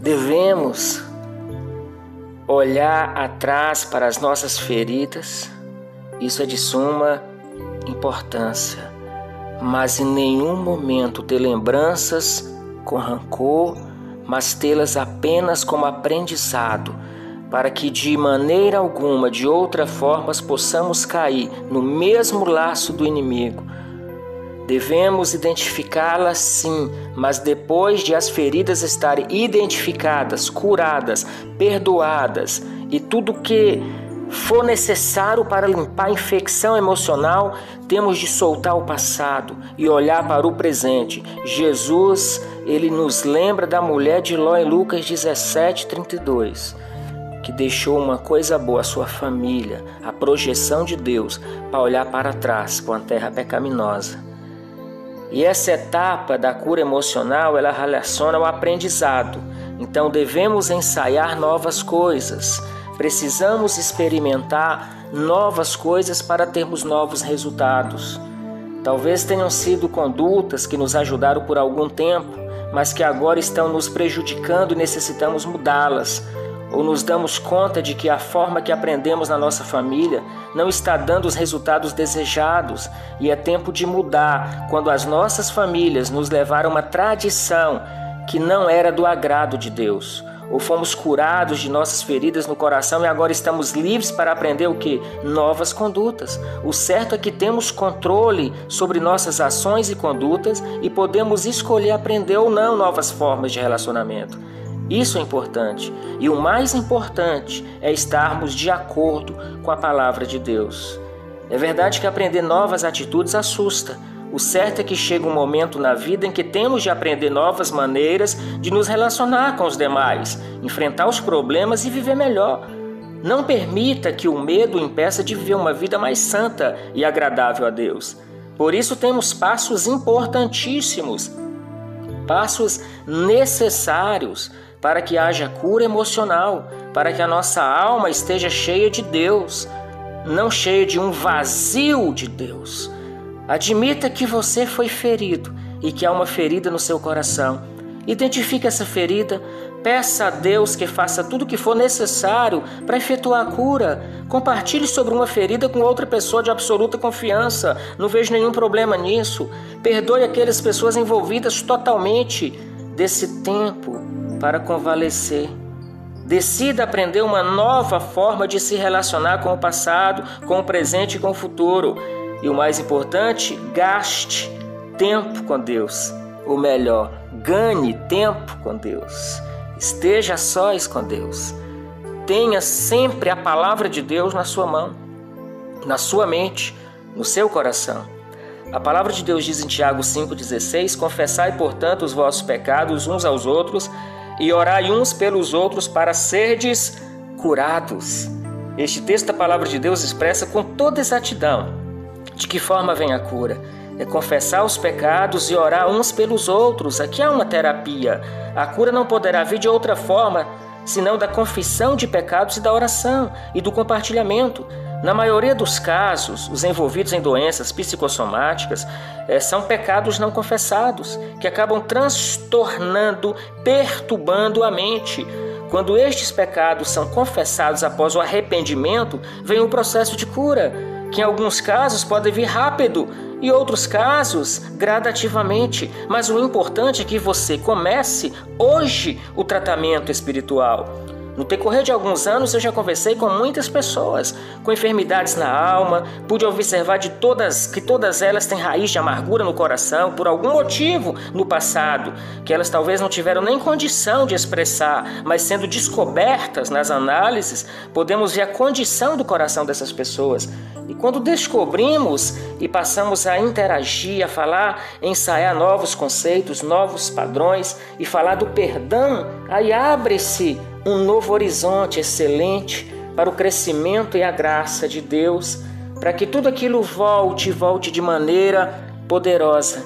Devemos olhar atrás para as nossas feridas, isso é de suma importância, mas em nenhum momento ter lembranças com rancor, mas tê-las apenas como aprendizado, para que de maneira alguma, de outra forma, possamos cair no mesmo laço do inimigo Devemos identificá-las sim, mas depois de as feridas estarem identificadas, curadas, perdoadas e tudo que for necessário para limpar a infecção emocional, temos de soltar o passado e olhar para o presente. Jesus, ele nos lembra da mulher de Ló em Lucas 17, 32 que deixou uma coisa boa, a sua família, a projeção de Deus, para olhar para trás, para uma terra pecaminosa. E essa etapa da cura emocional, ela relaciona o aprendizado. Então devemos ensaiar novas coisas. Precisamos experimentar novas coisas para termos novos resultados. Talvez tenham sido condutas que nos ajudaram por algum tempo, mas que agora estão nos prejudicando e necessitamos mudá-las ou nos damos conta de que a forma que aprendemos na nossa família não está dando os resultados desejados e é tempo de mudar quando as nossas famílias nos levaram a uma tradição que não era do agrado de Deus. Ou fomos curados de nossas feridas no coração e agora estamos livres para aprender o que? Novas condutas. O certo é que temos controle sobre nossas ações e condutas e podemos escolher aprender ou não novas formas de relacionamento. Isso é importante. E o mais importante é estarmos de acordo com a palavra de Deus. É verdade que aprender novas atitudes assusta. O certo é que chega um momento na vida em que temos de aprender novas maneiras de nos relacionar com os demais, enfrentar os problemas e viver melhor. Não permita que o medo impeça de viver uma vida mais santa e agradável a Deus. Por isso temos passos importantíssimos, passos necessários para que haja cura emocional, para que a nossa alma esteja cheia de Deus, não cheia de um vazio de Deus. Admita que você foi ferido e que há uma ferida no seu coração. Identifique essa ferida, peça a Deus que faça tudo o que for necessário para efetuar a cura. Compartilhe sobre uma ferida com outra pessoa de absoluta confiança. Não vejo nenhum problema nisso. Perdoe aquelas pessoas envolvidas totalmente desse tempo para convalescer. Decida aprender uma nova forma de se relacionar com o passado, com o presente e com o futuro. E o mais importante, gaste tempo com Deus. Ou melhor, ganhe tempo com Deus. Esteja sós com Deus. Tenha sempre a palavra de Deus na sua mão, na sua mente, no seu coração. A palavra de Deus diz em Tiago 5,16: Confessai, portanto, os vossos pecados uns aos outros e orai uns pelos outros para serdes curados. Este texto da palavra de Deus expressa com toda exatidão de que forma vem a cura. É confessar os pecados e orar uns pelos outros. Aqui há uma terapia. A cura não poderá vir de outra forma senão da confissão de pecados e da oração e do compartilhamento. Na maioria dos casos, os envolvidos em doenças psicossomáticas é, são pecados não confessados, que acabam transtornando, perturbando a mente. Quando estes pecados são confessados após o arrependimento, vem o processo de cura, que em alguns casos pode vir rápido e outros casos gradativamente. Mas o importante é que você comece hoje o tratamento espiritual. No decorrer de alguns anos, eu já conversei com muitas pessoas com enfermidades na alma, pude observar de todas que todas elas têm raiz de amargura no coração por algum motivo no passado, que elas talvez não tiveram nem condição de expressar, mas sendo descobertas nas análises, podemos ver a condição do coração dessas pessoas. E quando descobrimos e passamos a interagir, a falar, ensaiar novos conceitos, novos padrões e falar do perdão, aí abre-se um novo horizonte excelente para o crescimento e a graça de Deus, para que tudo aquilo volte e volte de maneira poderosa.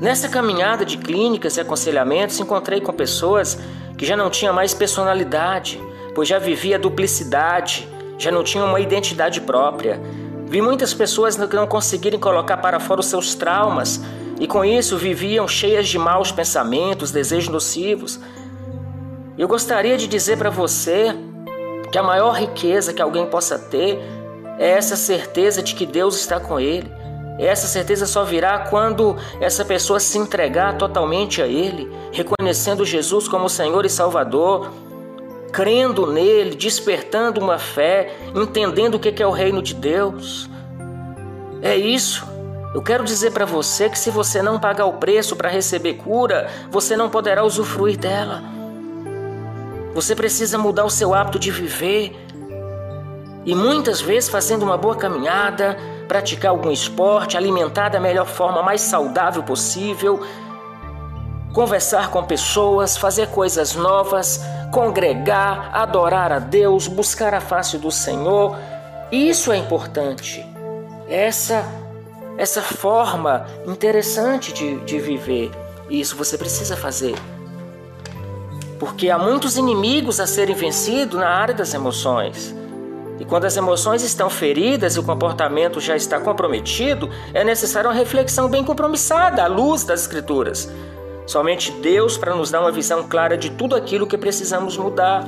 Nessa caminhada de clínicas e aconselhamentos, encontrei com pessoas que já não tinham mais personalidade, pois já vivia duplicidade, já não tinham uma identidade própria. Vi muitas pessoas que não conseguirem colocar para fora os seus traumas e com isso viviam cheias de maus pensamentos, desejos nocivos. Eu gostaria de dizer para você que a maior riqueza que alguém possa ter é essa certeza de que Deus está com ele. Essa certeza só virá quando essa pessoa se entregar totalmente a Ele, reconhecendo Jesus como Senhor e Salvador, crendo nele, despertando uma fé, entendendo o que é o reino de Deus. É isso. Eu quero dizer para você que se você não pagar o preço para receber cura, você não poderá usufruir dela. Você precisa mudar o seu hábito de viver. E muitas vezes fazendo uma boa caminhada, praticar algum esporte, alimentar da melhor forma mais saudável possível, conversar com pessoas, fazer coisas novas, congregar, adorar a Deus, buscar a face do Senhor. Isso é importante. Essa essa forma interessante de, de viver. Isso você precisa fazer. Porque há muitos inimigos a serem vencidos na área das emoções. E quando as emoções estão feridas e o comportamento já está comprometido, é necessária uma reflexão bem compromissada à luz das Escrituras. Somente Deus para nos dar uma visão clara de tudo aquilo que precisamos mudar.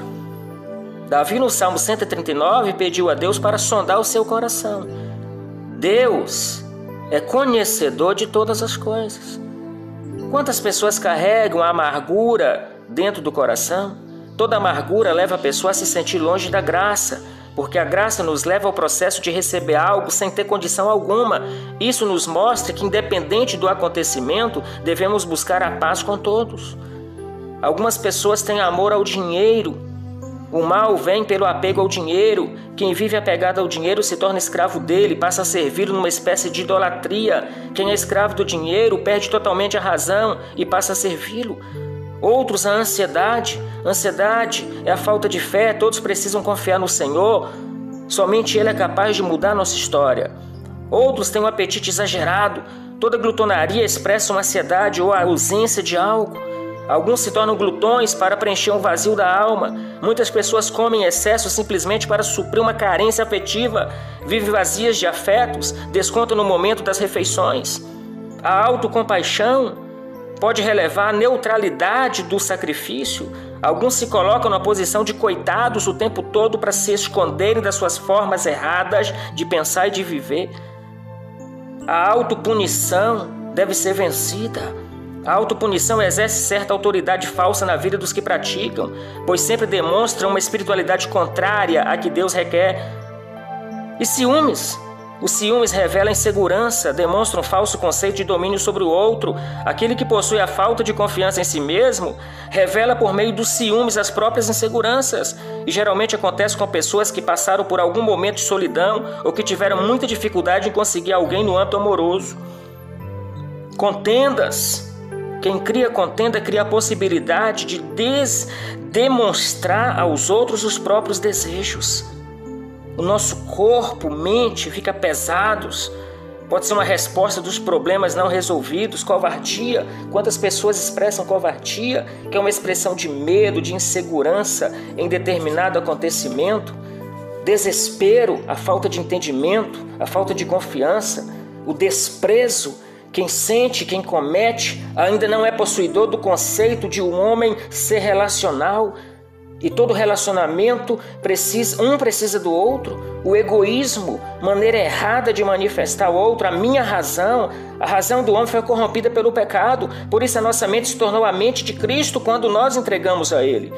Davi, no Salmo 139, pediu a Deus para sondar o seu coração. Deus é conhecedor de todas as coisas. Quantas pessoas carregam a amargura dentro do coração? Toda amargura leva a pessoa a se sentir longe da graça, porque a graça nos leva ao processo de receber algo sem ter condição alguma. Isso nos mostra que, independente do acontecimento, devemos buscar a paz com todos. Algumas pessoas têm amor ao dinheiro o mal vem pelo apego ao dinheiro. Quem vive apegado ao dinheiro se torna escravo dele, passa a servi-lo numa espécie de idolatria. Quem é escravo do dinheiro perde totalmente a razão e passa a servi-lo. Outros a ansiedade. Ansiedade é a falta de fé. Todos precisam confiar no Senhor. Somente Ele é capaz de mudar nossa história. Outros têm um apetite exagerado. Toda glutonaria expressa uma ansiedade ou a ausência de algo. Alguns se tornam glutões para preencher um vazio da alma. Muitas pessoas comem em excesso simplesmente para suprir uma carência afetiva. Vivem vazias de afetos, descontam no momento das refeições. A autocompaixão pode relevar a neutralidade do sacrifício. Alguns se colocam na posição de coitados o tempo todo para se esconderem das suas formas erradas de pensar e de viver. A autopunição deve ser vencida. A autopunição exerce certa autoridade falsa na vida dos que praticam, pois sempre demonstra uma espiritualidade contrária à que Deus requer. E ciúmes? Os ciúmes revelam insegurança, demonstram um falso conceito de domínio sobre o outro. Aquele que possui a falta de confiança em si mesmo revela por meio dos ciúmes as próprias inseguranças. E geralmente acontece com pessoas que passaram por algum momento de solidão ou que tiveram muita dificuldade em conseguir alguém no âmbito amoroso. Contendas quem cria contenda cria a possibilidade de demonstrar aos outros os próprios desejos. O nosso corpo, mente fica pesados. Pode ser uma resposta dos problemas não resolvidos, covardia. Quantas pessoas expressam covardia, que é uma expressão de medo, de insegurança em determinado acontecimento? Desespero, a falta de entendimento, a falta de confiança, o desprezo quem sente, quem comete, ainda não é possuidor do conceito de um homem ser relacional. E todo relacionamento precisa, um precisa do outro. O egoísmo, maneira errada de manifestar o outro, a minha razão, a razão do homem foi corrompida pelo pecado. Por isso a nossa mente se tornou a mente de Cristo quando nós entregamos a Ele.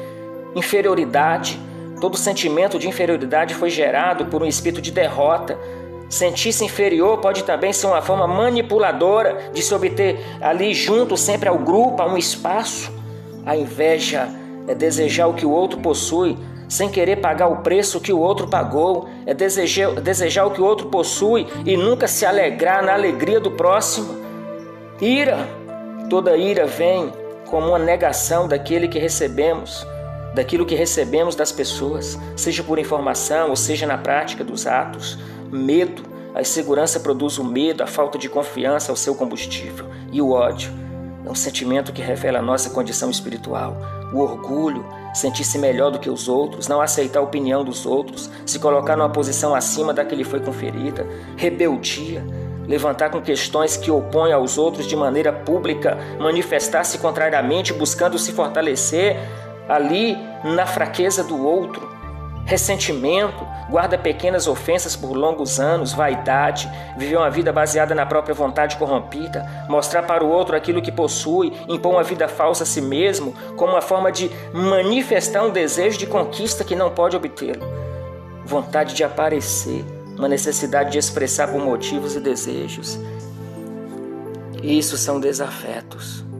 Inferioridade, todo sentimento de inferioridade foi gerado por um espírito de derrota. Sentir-se inferior pode também ser uma forma manipuladora de se obter ali junto sempre ao grupo, a um espaço. A inveja é desejar o que o outro possui, sem querer pagar o preço que o outro pagou, é desejar, desejar o que o outro possui e nunca se alegrar na alegria do próximo. Ira, toda ira vem como uma negação daquele que recebemos, daquilo que recebemos das pessoas, seja por informação ou seja na prática dos atos medo. A insegurança produz o medo, a falta de confiança o seu combustível. E o ódio é um sentimento que revela a nossa condição espiritual. O orgulho, sentir-se melhor do que os outros, não aceitar a opinião dos outros, se colocar numa posição acima da que lhe foi conferida. Rebeldia, levantar com questões que opõem aos outros de maneira pública, manifestar-se contrariamente, buscando se fortalecer. ali na fraqueza do outro, ressentimento, guarda pequenas ofensas por longos anos, vaidade, viver uma vida baseada na própria vontade corrompida, mostrar para o outro aquilo que possui, impor uma vida falsa a si mesmo, como uma forma de manifestar um desejo de conquista que não pode obtê-lo. Vontade de aparecer, uma necessidade de expressar por motivos e desejos. Isso são desafetos.